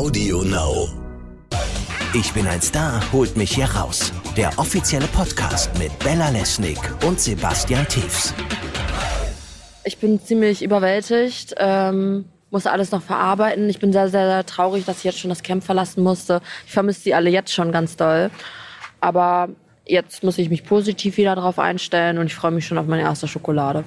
Audio Now. Ich bin ein Star, holt mich hier raus. Der offizielle Podcast mit Bella Lesnick und Sebastian Tiefs. Ich bin ziemlich überwältigt, ähm, muss alles noch verarbeiten. Ich bin sehr, sehr, sehr traurig, dass ich jetzt schon das Camp verlassen musste. Ich vermisse die alle jetzt schon ganz doll. Aber jetzt muss ich mich positiv wieder darauf einstellen und ich freue mich schon auf meine erste Schokolade.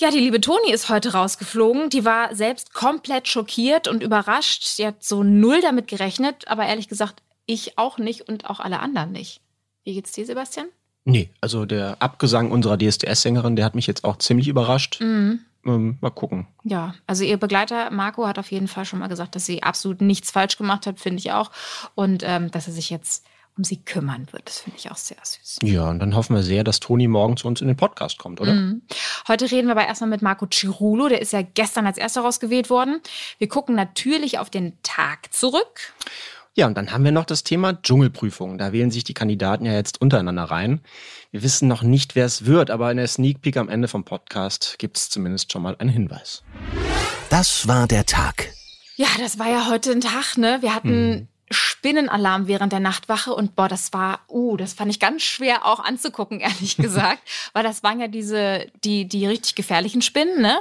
Ja, die liebe Toni ist heute rausgeflogen. Die war selbst komplett schockiert und überrascht. Sie hat so null damit gerechnet, aber ehrlich gesagt, ich auch nicht und auch alle anderen nicht. Wie geht's dir, Sebastian? Nee, also der Abgesang unserer DSDS-Sängerin, der hat mich jetzt auch ziemlich überrascht. Mhm. Ähm, mal gucken. Ja, also ihr Begleiter Marco hat auf jeden Fall schon mal gesagt, dass sie absolut nichts falsch gemacht hat, finde ich auch. Und ähm, dass er sich jetzt um sie kümmern wird. Das finde ich auch sehr süß. Ja, und dann hoffen wir sehr, dass Toni morgen zu uns in den Podcast kommt, oder? Mhm. Heute reden wir aber erstmal mit Marco Cirulo. Der ist ja gestern als erster rausgewählt worden. Wir gucken natürlich auf den Tag zurück. Ja, und dann haben wir noch das Thema Dschungelprüfung. Da wählen sich die Kandidaten ja jetzt untereinander rein. Wir wissen noch nicht, wer es wird, aber in der Sneak Peek am Ende vom Podcast gibt es zumindest schon mal einen Hinweis. Das war der Tag. Ja, das war ja heute ein Tag, ne? Wir hatten Mhm. Spinnenalarm während der Nachtwache und boah, das war, uh, das fand ich ganz schwer auch anzugucken, ehrlich gesagt, weil das waren ja diese, die, die richtig gefährlichen Spinnen, ne?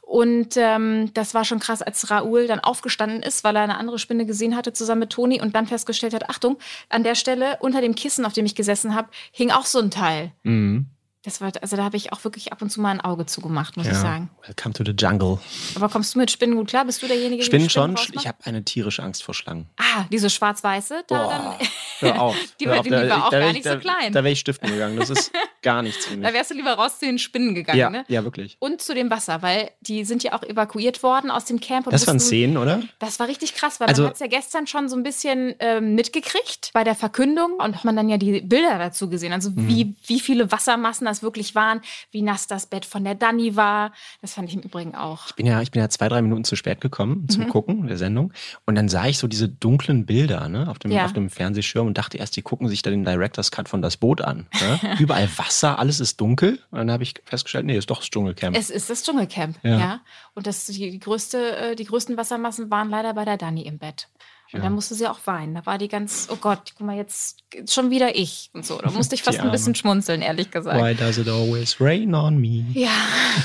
Und ähm, das war schon krass, als Raoul dann aufgestanden ist, weil er eine andere Spinne gesehen hatte, zusammen mit Toni und dann festgestellt hat, Achtung, an der Stelle unter dem Kissen, auf dem ich gesessen habe, hing auch so ein Teil. Mhm. Das war, also da habe ich auch wirklich ab und zu mal ein Auge zugemacht, muss ich sagen. Welcome to the jungle. Aber kommst du mit Spinnen gut klar? Bist du derjenige, der Spinnen die schon. Ich habe eine tierische Angst vor Schlangen. Ah, diese schwarz-weiße, da Boah, dann. hör auf. Die hör war- auf. die Da- war auch da gar ich- nicht so da, klein. Da wäre ich stiften gegangen. Das ist gar nichts für mich. Da wärst du lieber raus zu den Spinnen gegangen, ja, ne? ja, wirklich. Und zu dem Wasser, weil die sind ja auch evakuiert worden aus dem Camp. Und Das waren Szenen, oder? Das war richtig krass, weil Also- man hat es ja gestern schon so ein bisschen ähm, mitgekriegt bei der Verkündung und hat man dann ja die Bilder dazu gesehen. Also Mhm. wie, wie viele Wassermassen das wirklich waren, wie nass das Bett von der Dani war. Das fand ich im Übrigen auch. Ich bin ja, ich bin ja zwei, drei Minuten zu spät gekommen Mhm. zum Gucken der Sendung. Und dann sah ich so diese dunklen Bilder ne, auf, dem, Ja. auf dem Fernsehschirm und dachte erst, die gucken sich da den Director's Cut von das Boot an. Ne? Überall Wasser, alles ist dunkel. Und dann habe ich festgestellt, nee, ist doch das Dschungelcamp. Es ist das Dschungelcamp, ja. Ja. Und das, die, größte, äh, die größten Wassermassen waren leider bei der Dani im Bett. Und Ja. dann musste sie auch weinen. Da war die ganz, oh Gott, guck mal, jetzt schon wieder ich und so. Da musste ich fast ein bisschen schmunzeln, ehrlich gesagt. Why does it always rain on me? Ja.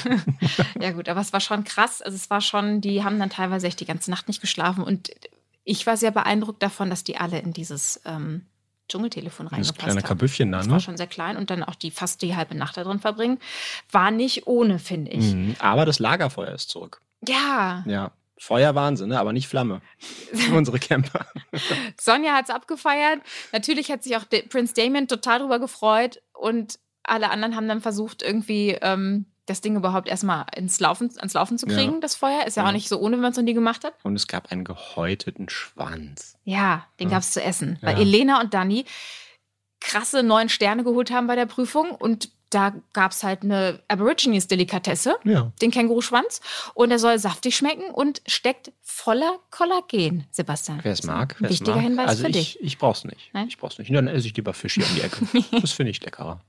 ja, gut, aber es war schon krass. Also es war schon, die haben dann teilweise echt die ganze Nacht nicht geschlafen. Und ich war sehr beeindruckt davon, dass die alle in dieses ähm, Dschungeltelefon Das reingepasst kleine haben. Kabüffchen da, Das ne? war schon sehr klein und dann auch die fast die halbe Nacht da drin verbringen. War nicht ohne, finde ich. Mhm. Aber das Lagerfeuer ist zurück. Ja, Ja. Feuer Wahnsinn, ne? aber nicht Flamme. Für unsere Camper. Sonja hat es abgefeiert. Natürlich hat sich auch Prince Damon total drüber gefreut und alle anderen haben dann versucht, irgendwie ähm, das Ding überhaupt erstmal ins Laufen, ans Laufen zu kriegen, Ja. das Feuer. Ist ja, Ja. auch nicht so ohne, wenn man es noch nie gemacht hat. Und es gab einen gehäuteten Schwanz. Ja, den Ja. gab's zu essen. Weil. Elena und Dani krasse neun Sterne geholt haben bei der Prüfung und da gab's halt eine Aborigines-Delikatesse, den Känguruschwanz. Und der soll saftig schmecken und steckt voller Kollagen, Sebastian. Wer es mag, wer es Wichtiger mag. Hinweis also für ich, dich. ich brauch's nicht. Nein? Ich brauch's nicht. Dann esse ich lieber Fisch hier um die Ecke. Das finde ich leckerer.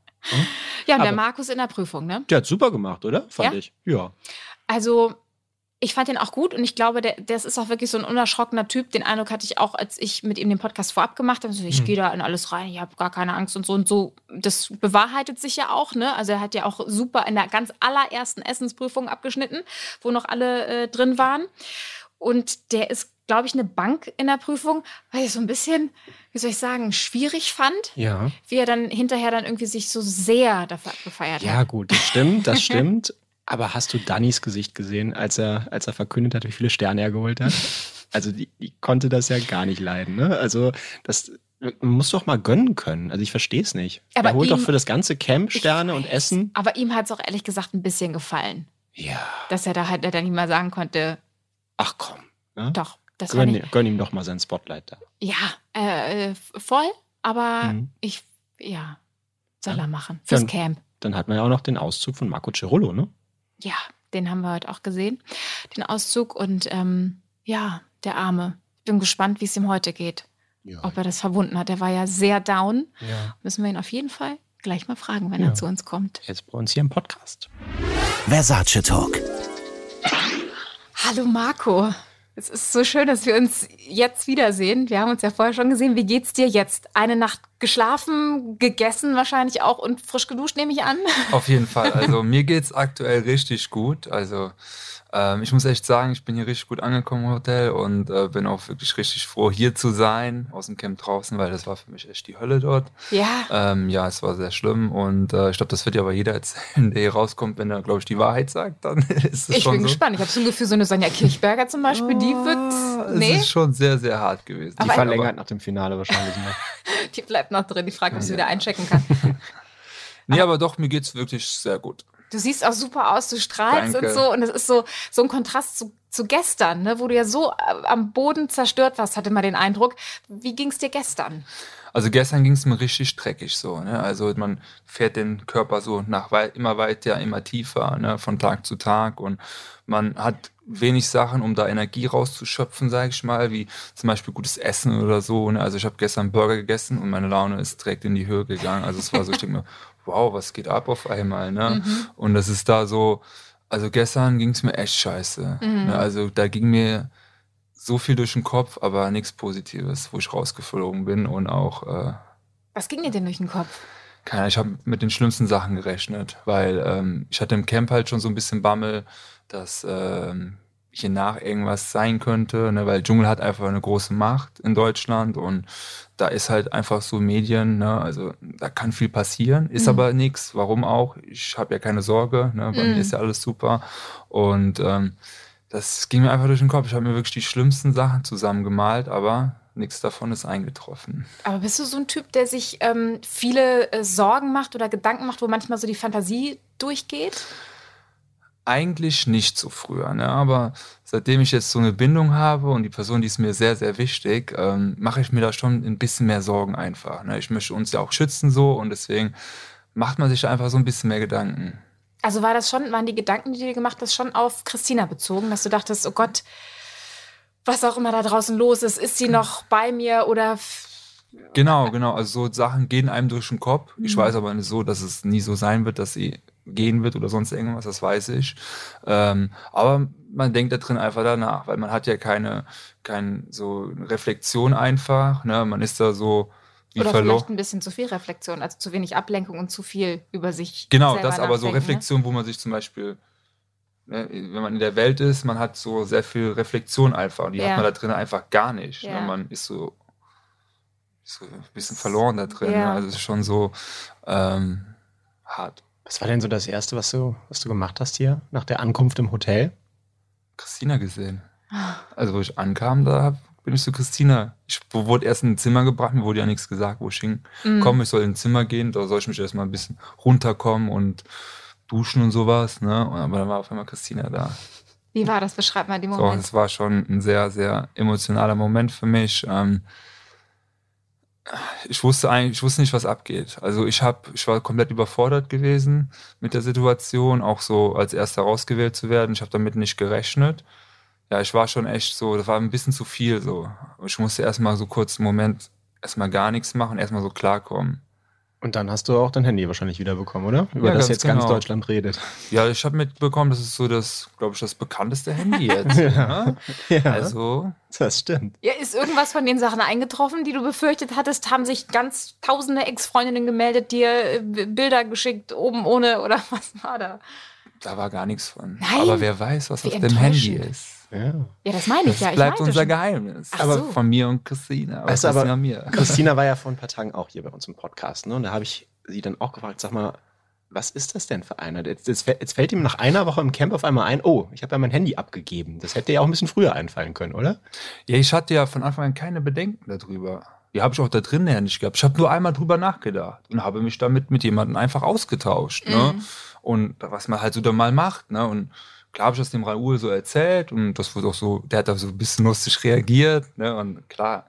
Ja, und der Markus in der Prüfung, ne? Der hat super gemacht, oder? Fand Ja? ich. Ja. Also, ich fand den auch gut und ich glaube, der, das ist auch wirklich so ein unerschrockener Typ. Den Eindruck hatte ich auch, als ich mit ihm den Podcast vorab gemacht habe. So, Mhm. ich gehe da in alles rein, ich habe gar keine Angst und so und so. Das bewahrheitet sich ja auch, ne? Also er hat ja auch super in der ganz allerersten Essensprüfung abgeschnitten, wo noch alle äh, drin waren. Und der ist, glaube ich, eine Bank in der Prüfung, weil ich so ein bisschen, wie soll ich sagen, schwierig fand, Ja. wie er dann hinterher dann irgendwie sich so sehr dafür abgefeiert Ja, hat. gut, das stimmt, das stimmt. Aber hast du Dannys Gesicht gesehen, als er, als er verkündet hat, wie viele Sterne er geholt hat? Also die, die konnte das ja gar nicht leiden. Ne? Also das man muss doch mal gönnen können. Also ich verstehe es nicht. Aber er holt doch ihm- für das ganze Camp Sterne und. Essen. Aber ihm hat es auch ehrlich gesagt ein bisschen gefallen. Ja. dass er da halt dann nicht mal sagen konnte, Ach komm. Ne? doch, das Gönn, nicht. gönn ihm doch mal sein Spotlight da. Ja, äh, äh, voll, aber Mhm. ich, ja, soll Ja. er machen. Fürs Ja. Camp. Dann hat man ja auch noch den Auszug von Marco Cirullo, ne? Ja, den haben wir heute auch gesehen, den Auszug. Und ähm, ja, der Arme. Ich bin gespannt, wie es ihm heute geht. Ja. Ob er das verwunden hat. Er war ja sehr down. ja. Müssen wir ihn auf jeden Fall gleich mal fragen, wenn Ja. er zu uns kommt. Jetzt bei uns hier im Podcast. Versace Talk. Hallo Marco. Es ist so schön, dass wir uns jetzt wiedersehen. Wir haben uns ja vorher schon gesehen. Wie geht's dir jetzt? Eine Nacht geschlafen, gegessen wahrscheinlich auch und frisch geduscht, nehme ich an. Auf jeden Fall. Also mir geht's aktuell richtig gut. Also ähm, ich muss echt sagen, ich bin hier richtig gut angekommen im Hotel und äh, bin auch wirklich richtig froh, hier zu sein, aus dem Camp draußen, weil das war für mich echt die Hölle dort. Ja. Ähm, ja, es war sehr schlimm und äh, ich glaube, das wird ja aber jeder erzählen, der hier rauskommt, wenn er, glaube ich, die Wahrheit sagt, dann ist es Ich schon bin so. gespannt. Ich habe so ein Gefühl, so eine Sonja Kirchberger zum Beispiel, die Ah, wird. Es Nee, ist schon sehr, sehr hart gewesen. Die Aber- verlängert nach dem Finale wahrscheinlich noch. die bleibt noch drin. Die Frage, ob sie wieder einchecken kann. nee, aber doch, mir geht's wirklich sehr gut. Du siehst auch super aus, du strahlst Danke. und so. Und es ist so, so ein Kontrast zu, zu gestern, ne, wo du ja so äh, am Boden zerstört warst, hatte man den Eindruck. Wie ging es dir gestern? Also gestern ging es mir richtig dreckig so. Ne? Also man fährt den Körper so nach wei immer weiter, immer tiefer, ne? von Tag zu Tag und man hat wenig Sachen, um da Energie rauszuschöpfen, sage ich mal, wie zum Beispiel gutes Essen oder so. Ne? Also ich habe gestern einen Burger gegessen und meine Laune ist direkt in die Höhe gegangen. Also es war so, ich denke mir, wow, was geht ab auf einmal? Ne? Und das ist da so, also gestern ging es mir echt scheiße. Ne? Also da ging mir so viel durch den Kopf, aber nichts Positives, wo ich rausgeflogen bin und auch, äh, Was ging dir denn durch den Kopf? keine Ahnung, ich habe mit den schlimmsten Sachen gerechnet, weil ähm, ich hatte im Camp halt schon so ein bisschen Bammel, dass ähm, hier nach irgendwas sein könnte, ne, weil Dschungel hat einfach eine große Macht in Deutschland und da ist halt einfach so Medien, ne, also da kann viel passieren, ist aber nichts, warum auch, ich habe ja keine Sorge, ne, bei mir ist ja alles super. Und ähm, das ging mir einfach durch den Kopf. Ich habe mir wirklich die schlimmsten Sachen zusammengemalt, aber nichts davon ist eingetroffen. Aber bist du so ein Typ, der sich ähm, viele äh, Sorgen macht oder Gedanken macht, wo manchmal so die Fantasie durchgeht? Eigentlich nicht so früher, ne? aber seitdem ich jetzt so eine Bindung habe und die Person, die ist mir sehr, sehr wichtig, ähm, mache ich mir da schon ein bisschen mehr Sorgen einfach. Ne? Ich möchte uns ja auch schützen so und deswegen macht man sich einfach so ein bisschen mehr Gedanken. Also war das schon, waren die Gedanken, die du dir gemacht hast, schon auf Christina bezogen, dass du dachtest, oh Gott, was auch immer da draußen los ist, ist sie noch bei mir oder Genau, genau. Also so Sachen gehen einem durch den Kopf. Ich weiß aber nicht so, dass es nie so sein wird, dass sie gehen wird oder sonst irgendwas, das weiß ich. Ähm, aber man denkt da drin einfach danach, weil man hat ja keine, keine so Reflexion einfach. Ne? Man ist da so wie oder verloren. vielleicht ein bisschen zu viel Reflexion, also zu wenig Ablenkung und zu viel über sich. Genau, das aber so ne? Reflexion, wo man sich zum Beispiel, ne, wenn man in der Welt ist, man hat so sehr viel Reflexion einfach und die Ja. hat man da drin einfach gar nicht. Ja. Ne? Man ist so, so ein bisschen verloren da drin. Ja. Ne? Also es ist schon so ähm, hart. Was war denn so das Erste, was du, was du gemacht hast hier nach der Ankunft im Hotel? Christina gesehen. Also wo ich ankam, da bin ich zu Christina. Ich wurde erst in ein Zimmer gebracht, mir wurde ja nichts gesagt, wo ich hin. Mhm. Komm, ich soll in ein Zimmer gehen, da soll ich mich erstmal ein bisschen runterkommen und duschen und sowas. Ne? Und aber dann war auf einmal Christina da. Wie war das? Beschreib mal den So, Moment. es war schon ein sehr, sehr emotionaler Moment für mich. Ähm, ich wusste eigentlich, ich wusste nicht, was abgeht. Also ich habe, ich war komplett überfordert gewesen mit der Situation, auch so als erster rausgewählt zu werden. Ich habe damit nicht gerechnet. Ja, ich war schon echt so, das war ein bisschen zu viel so. Ich musste erstmal so kurz einen Moment erstmal gar nichts machen, erstmal so klarkommen. Und dann hast du auch dein Handy wahrscheinlich wiederbekommen, oder? Über Ja, das ganz jetzt ganz genau. Deutschland redet. Ja, ich habe mitbekommen, das ist so das, glaube ich, das bekannteste Handy jetzt. ne? Ja, Also, das stimmt. Ja, ist irgendwas von den Sachen eingetroffen, die du befürchtet hattest? Haben sich ganz tausende Ex-Freundinnen gemeldet, dir äh, Bilder geschickt, oben ohne oder was war da? da war gar nichts von. Nein. Aber wer weiß, was Wie auf dem Handy ist. Ja. Ja, das meine ich Das ja. Ich bleibt unser schon. Geheimnis. Ach aber so. von mir und Christina. Aber Weißt du, aber- mir. Christina war ja vor ein paar Tagen auch hier bei uns im Podcast. Ne? Und da habe ich sie dann auch gefragt, sag mal, was ist das denn für einer? Jetzt, jetzt, fällt- jetzt fällt ihm nach einer Woche im Camp auf einmal ein, oh, ich habe ja mein Handy abgegeben. Das hätte ja auch ein bisschen früher einfallen können, oder? Ja, ich hatte ja von Anfang an keine Bedenken darüber. Die habe ich auch da drin ja nicht gehabt. Ich habe nur einmal drüber nachgedacht und habe mich damit mit jemandem einfach ausgetauscht. Ne? Mhm. Und was man halt so da mal macht. Ne? Und klar habe ich das dem Raoul so erzählt und das wurde auch so, der hat da so ein bisschen lustig reagiert. Ne? Und klar,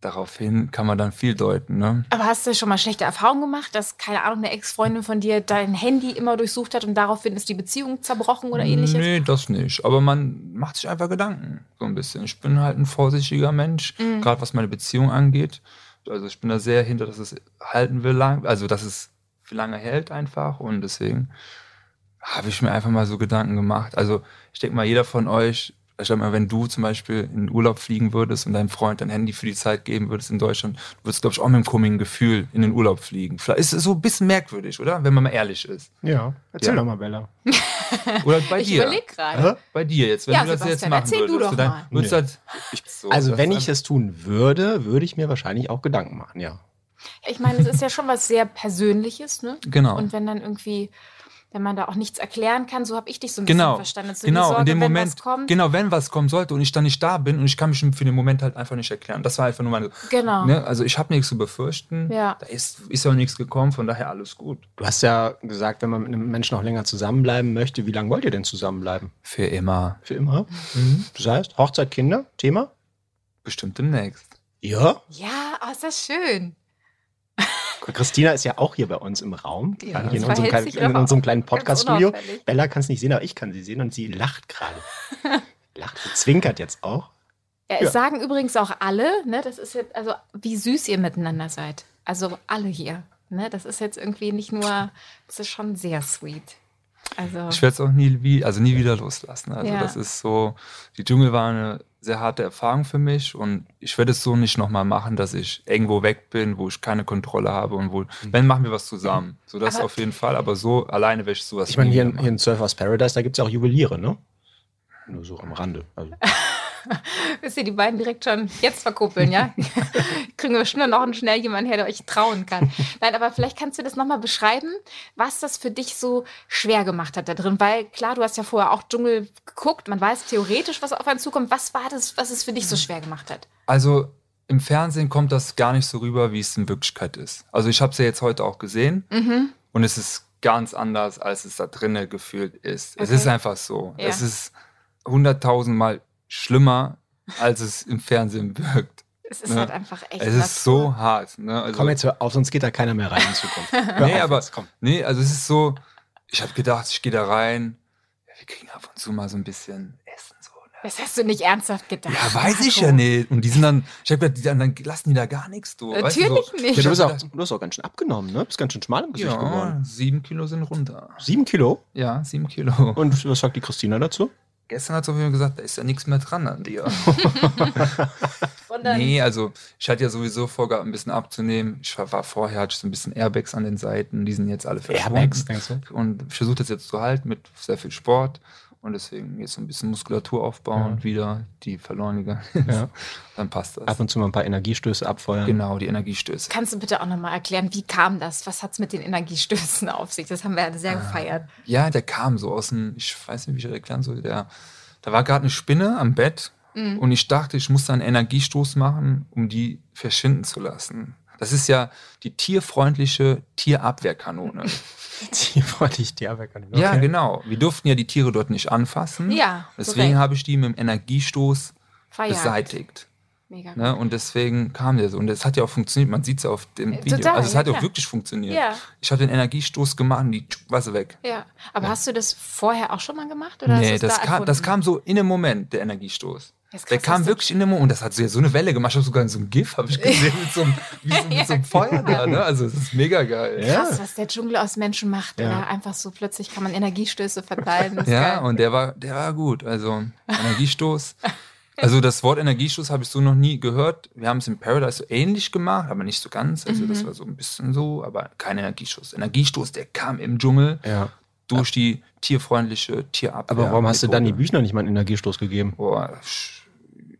daraufhin kann man dann viel deuten. Ne? Aber hast du schon mal schlechte Erfahrungen gemacht, dass, keine Ahnung, eine Ex-Freundin von dir dein Handy immer durchsucht hat und daraufhin ist die Beziehung zerbrochen oder ähnliches? Nee, das nicht. Aber man macht sich einfach Gedanken, so ein bisschen. Ich bin halt ein vorsichtiger Mensch, Mhm. gerade was meine Beziehung angeht. Also ich bin da sehr hinter, dass es halten will, lang, also dass es für lange hält einfach. Und deswegen habe ich mir einfach mal so Gedanken gemacht. Also ich denke mal, jeder von euch ich sag mal, wenn du zum Beispiel in Urlaub fliegen würdest und deinem Freund dein Handy für die Zeit geben würdest in Deutschland, du würdest, glaube ich, auch mit einem komischen Gefühl in den Urlaub fliegen. Vielleicht ist es so ein bisschen merkwürdig, oder? Wenn man mal ehrlich ist. Ja, erzähl Ja. doch mal, Bella. Oder bei Ich dir. überlege gerade. Bei dir jetzt, wenn Ja, du das jetzt machen erzähl du würdest. doch dann mal. würdest du halt, ich, so, Also, wenn ich es tun würde, würde ich mir wahrscheinlich auch Gedanken machen, ja. Ich meine, es ist ja schon was sehr Persönliches, ne? Genau. Und wenn dann irgendwie, wenn man da auch nichts erklären kann, so habe ich dich so ein bisschen Genau, verstanden. So genau, Sorge, in dem wenn Moment, was kommt. genau, wenn was kommen sollte und ich dann nicht da bin und ich kann mich für den Moment halt einfach nicht erklären. Das war einfach nur meine, Genau. ne, also ich habe nichts zu befürchten, Ja. da ist, ist auch nichts gekommen, von daher alles gut. Du hast ja gesagt, wenn man mit einem Menschen noch länger zusammenbleiben möchte, wie lange wollt ihr denn zusammenbleiben? Für immer, Für immer? Mhm. Das heißt, Hochzeit, Kinder, Thema? bestimmt demnächst. Ja. Ja, oh, ist das schön. Christina ist ja auch hier bei uns im Raum. Ja, hier in unserem, kleinen, in unserem kleinen Podcast-Studio. Bella kann es nicht sehen, aber ich kann sie sehen und sie lacht gerade. lacht, sie zwinkert jetzt auch. Ja, es sagen übrigens auch alle, ne, das ist jetzt, also wie süß ihr miteinander seid. Also alle hier. Ne, das ist jetzt irgendwie nicht nur, das ist schon sehr sweet. Also, Ich werde es auch nie, wie, also nie wieder loslassen. Also Ja. das ist so, die Dschungel war eine sehr harte Erfahrung für mich und ich werde es so nicht nochmal machen, dass ich irgendwo weg bin, wo ich keine Kontrolle habe und wo, wenn machen wir was zusammen. So das Aber- auf jeden Fall, aber so alleine werde ich sowas Ich meine, hier, in- hier in Surfers Paradise, da gibt es ja auch Juweliere, ne? Nur so am Rande. Also, Wisst ihr, die beiden direkt schon jetzt verkuppeln, ja? Kriegen wir schnell noch schnell jemanden her, der euch trauen kann. Nein, aber vielleicht kannst du das nochmal beschreiben, was das für dich so schwer gemacht hat da drin. Weil klar, du hast ja vorher auch Dschungel geguckt, man weiß theoretisch, was auf einen zukommt. Was war das, was es für dich so schwer gemacht hat? Also im Fernsehen kommt das gar nicht so rüber, wie es in Wirklichkeit ist. Also ich habe es ja jetzt heute auch gesehen Mhm. und es ist ganz anders, als es da drinnen gefühlt ist. Es Okay. ist einfach so. Ja. Es ist hunderttausendmal schlimmer, als es im Fernsehen wirkt. Es ist Ne? halt einfach echt. Es Natur. ist so hart. Ne? Also, komm jetzt auf, sonst geht da keiner mehr rein in Zukunft. Nee, auf aber jetzt, komm. nee, also es ist so, ich habe gedacht, ich gehe da rein, ja, wir kriegen ab und zu mal so ein bisschen Essen. So, ne? Das hast du nicht ernsthaft gedacht. Ja, weiß ich Marco. ja nicht. Und die sind dann, ich habe gedacht, die dann, dann lassen die da gar nichts. Du, weißt du, Natürlich so. nicht. Ja, du, bist auch, du hast auch ganz schön abgenommen, ne? Bist ganz schön schmal im Gesicht Ja, geworden. sieben Kilo sind runter. Sieben Kilo. Ja, sieben Kilo. Und was sagt die Christina dazu? Gestern hat sie auf jeden Fall gesagt, da ist ja nichts mehr dran an dir. Nee, also ich hatte ja sowieso vor, gehabt, ein bisschen abzunehmen. Ich war, war vorher, hatte ich so ein bisschen Airbags an den Seiten, die sind jetzt alle verschwunden. denkst du? Und ich versuche das jetzt zu halten mit sehr viel Sport. Und deswegen jetzt so ein bisschen Muskulatur aufbauen, Ja. wieder die verloren gegangen ist. Ja. Dann passt das. Ab und zu mal ein paar Energiestöße abfeuern. genau, die Energiestöße. Kannst du bitte auch nochmal erklären, wie kam das? Was hat es mit den Energiestößen auf sich? Das haben wir ja sehr gefeiert. Ja, der kam so aus dem, ich weiß nicht, wie ich das erklären soll. Der, da war gerade eine Spinne am Bett Mhm. und ich dachte, ich muss da einen Energiestoß machen, um die verschwinden zu lassen. Das ist ja die tierfreundliche Tierabwehrkanone. Tierfreundlich Tierwerker. Okay. Ja, genau. Wir durften ja die Tiere dort nicht anfassen. Ja, Deswegen korrekt. habe ich die mit dem Energiestoß Verjagt. beseitigt. Mega. Ne? Und deswegen kam der so. Und es hat ja auch funktioniert. Man sieht es ja auf dem Äh, Video. total, also es ja, hat ja auch wirklich funktioniert. Ja. Ich habe den Energiestoß gemacht und die war sie weg. Ja, aber hast du das vorher auch schon mal gemacht? Oder Nee, das, da kam, das kam so in dem Moment, der Energiestoß. Ist Der krass, kam wirklich in dem Moment. Und das hat so, so eine Welle gemacht. Ich habe sogar so ein GIF, habe ich gesehen, mit so einem, wie so, mit so einem Feuer da. Ne? Also es ist mega geil. Ja. Krass, was der Dschungel aus Menschen macht. Ja. Oder einfach so plötzlich kann man Energiestöße verteilen. Ja, geil. und der war, der war gut. Also Energiestoß. Also das Wort Energiestoß habe ich so noch nie gehört. Wir haben es in Paradise so ähnlich gemacht, aber nicht so ganz. Also Mhm. das war so ein bisschen so, aber kein Energiestoß. Energiestoß, der kam im Dschungel Ja. durch die tierfreundliche Tierabwehr. Aber warum hast du dann die. Büchner nicht mal einen Energiestoß gegeben? Boah, sch-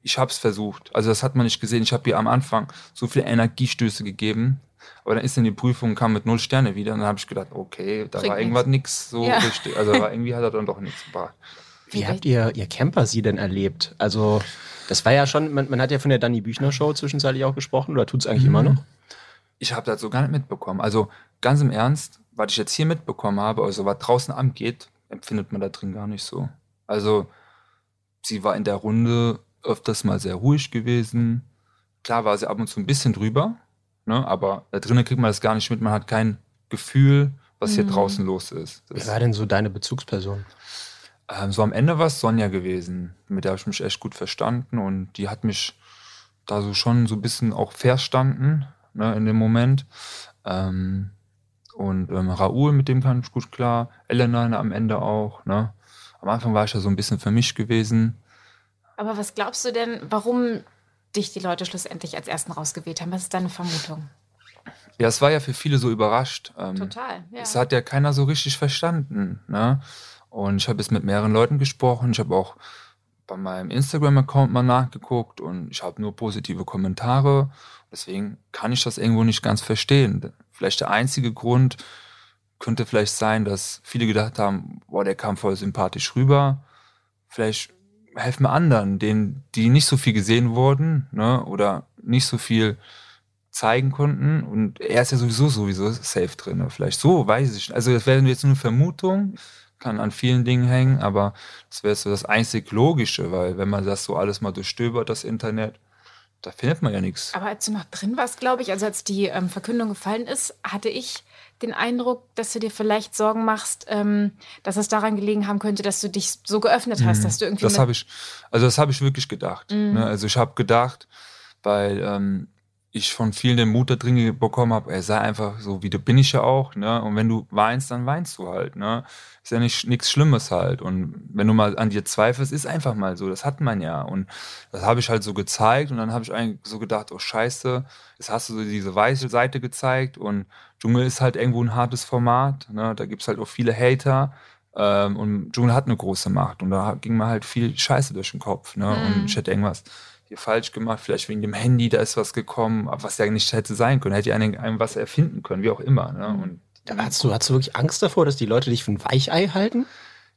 ich habe es versucht. Also das hat man nicht gesehen. Ich habe ihr am Anfang so viele Energiestöße gegeben. Aber dann ist in die Prüfung, kam mit null Sterne wieder. Und dann habe ich gedacht, okay, da Bringt war irgendwas nichts so Ja. richtig. Also war, irgendwie hat er dann doch nichts gebracht. Wie habt ihr, ihr Camper sie denn erlebt? Also, das war ja schon, man, man hat ja von der Danny Büchner Show zwischenzeitlich auch gesprochen, oder tut es eigentlich immer noch? Ich habe das so gar nicht mitbekommen. Also ganz im Ernst, was ich jetzt hier mitbekommen habe, also was draußen angeht, empfindet man da drin gar nicht so. Also sie war in der Runde öfters mal sehr ruhig gewesen. Klar war sie ab und zu ein bisschen drüber, ne? aber da drinnen kriegt man das gar nicht mit. Man hat kein Gefühl, was hier Mhm. draußen los ist. Wer Das, war denn so deine Bezugsperson? ähm, so am Ende war es Sonja gewesen. Mit der habe ich mich echt gut verstanden und die hat mich da so schon so ein bisschen auch verstanden ne, in dem Moment. Ähm, und ähm, Raoul, mit dem kam ich gut klar. Elena am Ende auch. Ne? Am Anfang war ich ja so ein bisschen für mich gewesen. Aber was glaubst du denn, warum dich die Leute schlussendlich als Ersten rausgewählt haben? Was ist deine Vermutung? Ja, es war ja für viele so überrascht. Ähm, Total, ja. Es hat ja keiner so richtig verstanden. Ne? Und ich habe jetzt mit mehreren Leuten gesprochen. Ich habe auch bei meinem Instagram-Account mal nachgeguckt und ich habe nur positive Kommentare. Deswegen kann ich das irgendwo nicht ganz verstehen. Vielleicht der einzige Grund könnte vielleicht sein, dass viele gedacht haben, boah, der kam voll sympathisch rüber. Vielleicht helfen anderen, denen, die nicht so viel gesehen wurden, ne, oder nicht so viel zeigen konnten. Und er ist ja sowieso sowieso safe drin. Ne? Vielleicht so, weiß ich nicht. Also das wäre jetzt nur eine Vermutung, kann an vielen Dingen hängen, aber das wäre so das einzig Logische, weil wenn man das so alles mal durchstöbert, das Internet, da findet man ja nichts. Aber als du noch drin warst, glaube ich, also als die ähm, Verkündung gefallen ist, hatte ich den Eindruck, dass du dir vielleicht Sorgen machst, ähm, dass es daran gelegen haben könnte, dass du dich so geöffnet hast, dass du irgendwie. Das habe ich, also das habe ich wirklich gedacht. Ne? Also ich habe gedacht, weil ähm, ich von vielen den Mut da drin bekommen habe, er sei einfach so, wie du bin ich ja auch, ne? Und wenn du weinst, dann weinst du halt, ne? Ist ja nicht nichts Schlimmes halt. Und wenn du mal an dir zweifelst, ist einfach mal so. Das hat man ja. Und das habe ich halt so gezeigt und dann habe ich eigentlich so gedacht, oh Scheiße, jetzt hast du so diese weiße Seite gezeigt und Dschungel ist halt irgendwo ein hartes Format. Ne? Da gibt's halt auch viele Hater. Ähm, und Dschungel hat eine große Macht und da ging mir halt viel Scheiße durch den Kopf. Ne? Und ich hätte irgendwas hier falsch gemacht, vielleicht wegen dem Handy, da ist was gekommen, was ja nicht hätte sein können. Hätte ja einem, einem was erfinden können, wie auch immer. Ne? Und Da Hast du, hast du wirklich Angst davor, dass die Leute dich für ein Weichei halten?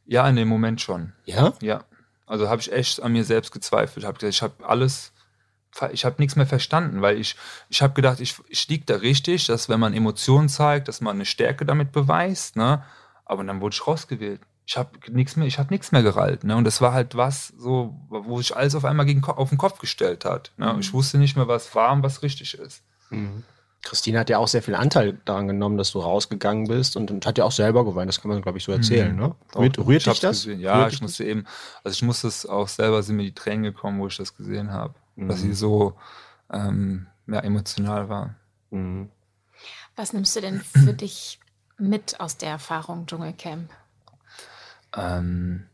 ja, in dem Moment schon. Ja? Ja. Also habe ich echt an mir selbst gezweifelt. Hab gesagt, ich habe alles, ich habe nichts mehr verstanden, weil ich, ich habe gedacht, ich, ich liege da richtig, dass wenn man Emotionen zeigt, dass man eine Stärke damit beweist, ne? Aber dann wurde ich rausgewählt. Ich habe nichts mehr, ich habe nichts mehr gehalten, ne? Und das war halt was, so, wo sich alles auf einmal gegen, auf den Kopf gestellt hat. Ne? Ich wusste nicht mehr, was war und was richtig ist. Christine hat ja auch sehr viel Anteil daran genommen, dass du rausgegangen bist und, und hat ja auch selber geweint. Das kann man, glaube ich, so erzählen. Ne? Rührt, Auch- rührt ich dich das? Gesehen. Ja, Rührt ich musste eben, also ich musste es auch selber, sind mir die Tränen gekommen, wo ich das gesehen habe. Dass sie so ähm, ja, emotional war. das? Mhm. Was nimmst du denn für dich mit aus der Erfahrung Dschungelcamp? Ähm,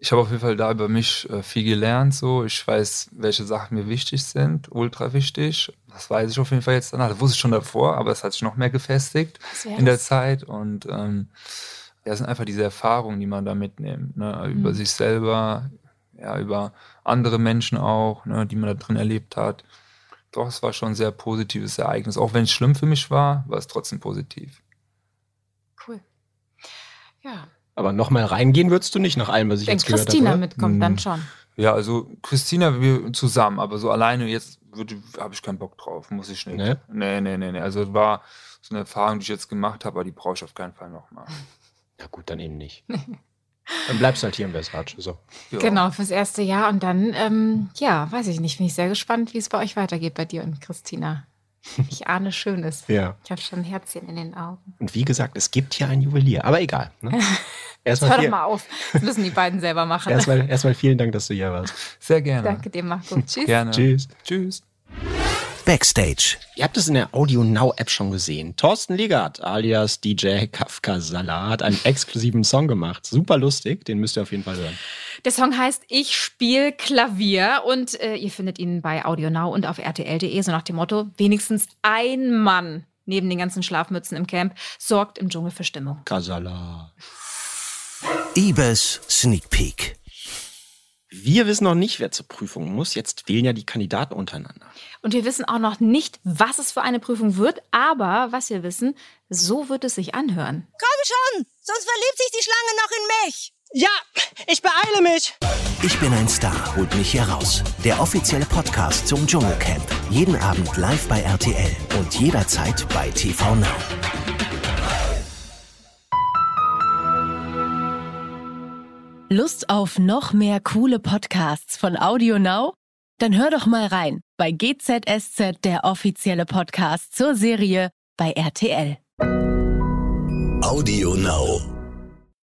ich habe auf jeden Fall da über mich äh, viel gelernt. So. Ich weiß, welche Sachen mir wichtig sind, ultra wichtig. Das weiß ich auf jeden Fall jetzt danach. Das wusste ich schon davor, aber es hat sich noch mehr gefestigt in der? Zeit. Und ähm, das sind einfach diese Erfahrungen, die man da mitnimmt. Ne? Über sich selber, ja, über andere Menschen auch, ne? die man da drin erlebt hat. Doch, es war schon ein sehr positives Ereignis. Auch wenn es schlimm für mich war, war es trotzdem positiv. Cool. Ja, Aber nochmal reingehen würdest du nicht nach allem, was ich wenn jetzt gehört Christina habe. mitkommt, Mhm. dann schon. Ja, also Christina, wir zusammen, aber so alleine jetzt habe ich keinen Bock drauf, muss ich nicht. Nee? Nee, nee, nee, nee. Also es war so eine Erfahrung, die ich jetzt gemacht habe, aber die brauche ich auf keinen Fall nochmal. Na gut, dann eben nicht. dann bleibst du halt hier im Versace. So. Ja. Genau, fürs erste Jahr. Und dann, ähm, ja, weiß ich nicht, bin ich sehr gespannt, wie es bei euch weitergeht, bei dir und Christina. Ich ahne Schönes. Ja. Ich habe schon ein Herzchen in den Augen. Und wie gesagt, es gibt hier ein Juwelier, aber egal. Ne? Erstmal, Hör doch mal auf. Das müssen die beiden selber machen. erstmal, erstmal vielen Dank, dass du hier warst. Sehr gerne. Danke dir, Marco. Tschüss. Gerne. Tschüss. Tschüss. Backstage. Ihr habt es in der Audio Now App schon gesehen. Thorsten Legert alias DJ Kafka Salah hat einen exklusiven Song gemacht. Super lustig, den müsst ihr auf jeden Fall hören. Der Song heißt Ich spiel Klavier und äh, ihr findet ihn bei AudioNow und auf rtl.de, so nach dem Motto, wenigstens ein Mann neben den ganzen Schlafmützen im Camp sorgt im Dschungel für Stimmung. Kasala. Ibis Sneak Peek. Wir wissen noch nicht, wer zur Prüfung muss. Jetzt wählen ja die Kandidaten untereinander. Und wir wissen auch noch nicht, was es für eine Prüfung wird, aber was wir wissen, so wird es sich anhören. Komm schon, sonst verliebt sich die Schlange noch in mich. Ja, ich beeile mich. Ich bin ein Star, holt mich hier raus. Der offizielle Podcast zum Dschungelcamp. Jeden Abend live bei RTL und jederzeit bei TV Now. Lust auf noch mehr coole Podcasts von Audio Now? Dann hör doch mal rein bei GZSZ, der offizielle Podcast zur Serie bei RTL. Audio Now.